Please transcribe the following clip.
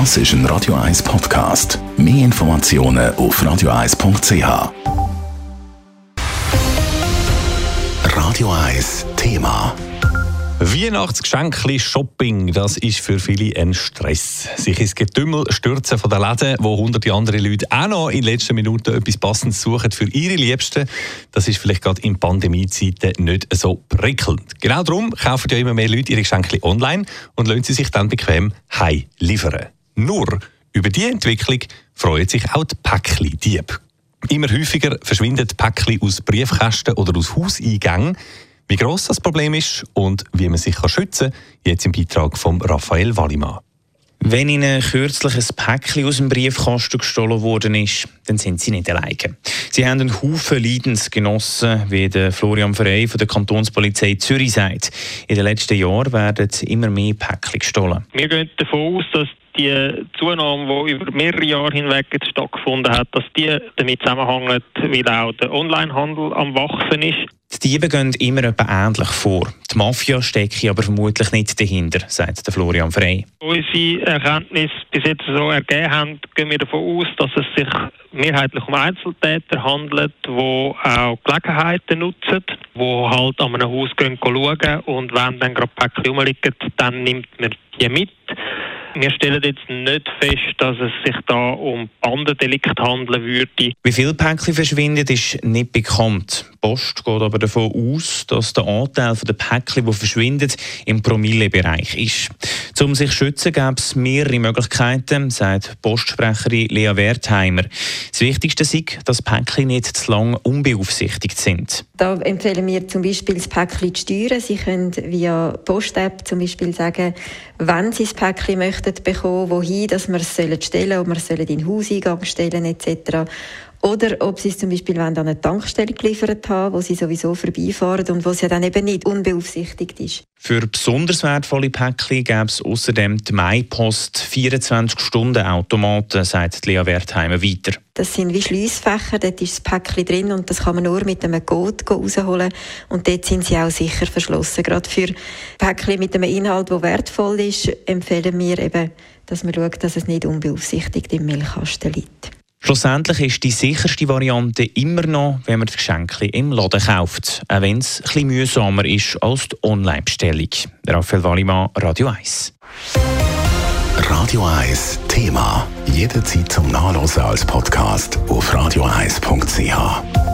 Das ist ein Radio 1 Podcast. Mehr Informationen auf radio1.ch. Radio 1 Thema. Weihnachtsgeschenkli Shopping, das ist für viele ein Stress. Sich ins Getümmel stürzen von den Läden, wo hunderte andere Leute auch noch in letzten Minuten etwas Passendes suchen für ihre Liebsten, das ist vielleicht gerade in Pandemiezeiten nicht so prickelnd. Genau darum kaufen ja immer mehr Leute ihre Geschenke online und lassen sie sich dann bequem heim liefern. Nur über die Entwicklung freuen sich auch die Päckli-Diebe. Immer häufiger verschwinden Päckli aus Briefkästen oder aus Hauseingängen. Wie gross das Problem ist und wie man sich schützen kann, jetzt im Beitrag von Raphael Wallimann. Wenn Ihnen kürzlich ein Päckchen aus dem Briefkasten gestohlen worden ist, dann sind Sie nicht alleine. Sie haben einen Haufen Leidensgenossen, wie der Florian Frey von der Kantonspolizei Zürich sagt. In den letzten Jahren werden immer mehr Päckchen gestohlen. Wir gehen davon aus, dass die Zunahme, die über mehrere Jahre hinweg jetzt stattgefunden hat, dass die damit zusammenhängt, weil auch der Onlinehandel am Wachsen ist. Die Diebe gehen immer etwa ähnlich vor. Die Mafia stecke aber vermutlich nicht dahinter, sagt der Florian Frey. Unsere Erkenntnisse bis jetzt so ergeben haben, gehen wir davon aus, dass es sich mehrheitlich um Einzeltäter handelt, die auch Gelegenheiten nutzen, die halt an einem Haus gehen schauen und wenn dann gerade Päckchen rumliegen, dann nimmt man die mit. Wir stellen jetzt nicht fest, dass es sich da um Bandendelikt handeln würde. Wie viele Päckchen verschwinden, ist nicht bekannt. Post geht aber davon aus, dass der Anteil der Päckchen, die verschwinden, im Promillebereich ist. Um sich zu schützen, gäbe es mehrere Möglichkeiten, sagt Postsprecherin Lea Wertheimer. Das Wichtigste ist, dass Päckchen nicht zu lange unbeaufsichtigt sind. Da empfehlen wir zum Beispiel das Päckchen zu steuern. Sie können via Post-App zum Beispiel sagen, wenn Sie das Päckchen möchten bekommen, wohin, dass wir es stellen sollen, ob wir es in den Hauseingang stellen etc. Oder ob sie es zum Beispiel an eine Tankstelle geliefert haben, wo sie sowieso vorbeifahren und wo sie dann eben nicht unbeaufsichtigt ist. Für besonders wertvolle Päckchen gäbe es außerdem die MyPost 24-Stunden-Automaten, sagt Lea Wertheimer weiter. Das sind wie Schliessfächer, dort ist das Päckchen drin und das kann man nur mit einem Code rausholen und dort sind sie auch sicher verschlossen. Gerade für Päckchen mit einem Inhalt, der wertvoll ist, empfehlen wir eben, dass man schaut, dass es nicht unbeaufsichtigt im Milchkasten liegt. Schlussendlich ist die sicherste Variante immer noch, wenn man das Geschenk im Laden kauft, auch wenn es etwas mühsamer ist als die Online-Bestellung. Raphael Wallimann, Radio 1. Radio 1 Thema. Jederzeit zum Nachlesen als Podcast auf radio1.ch.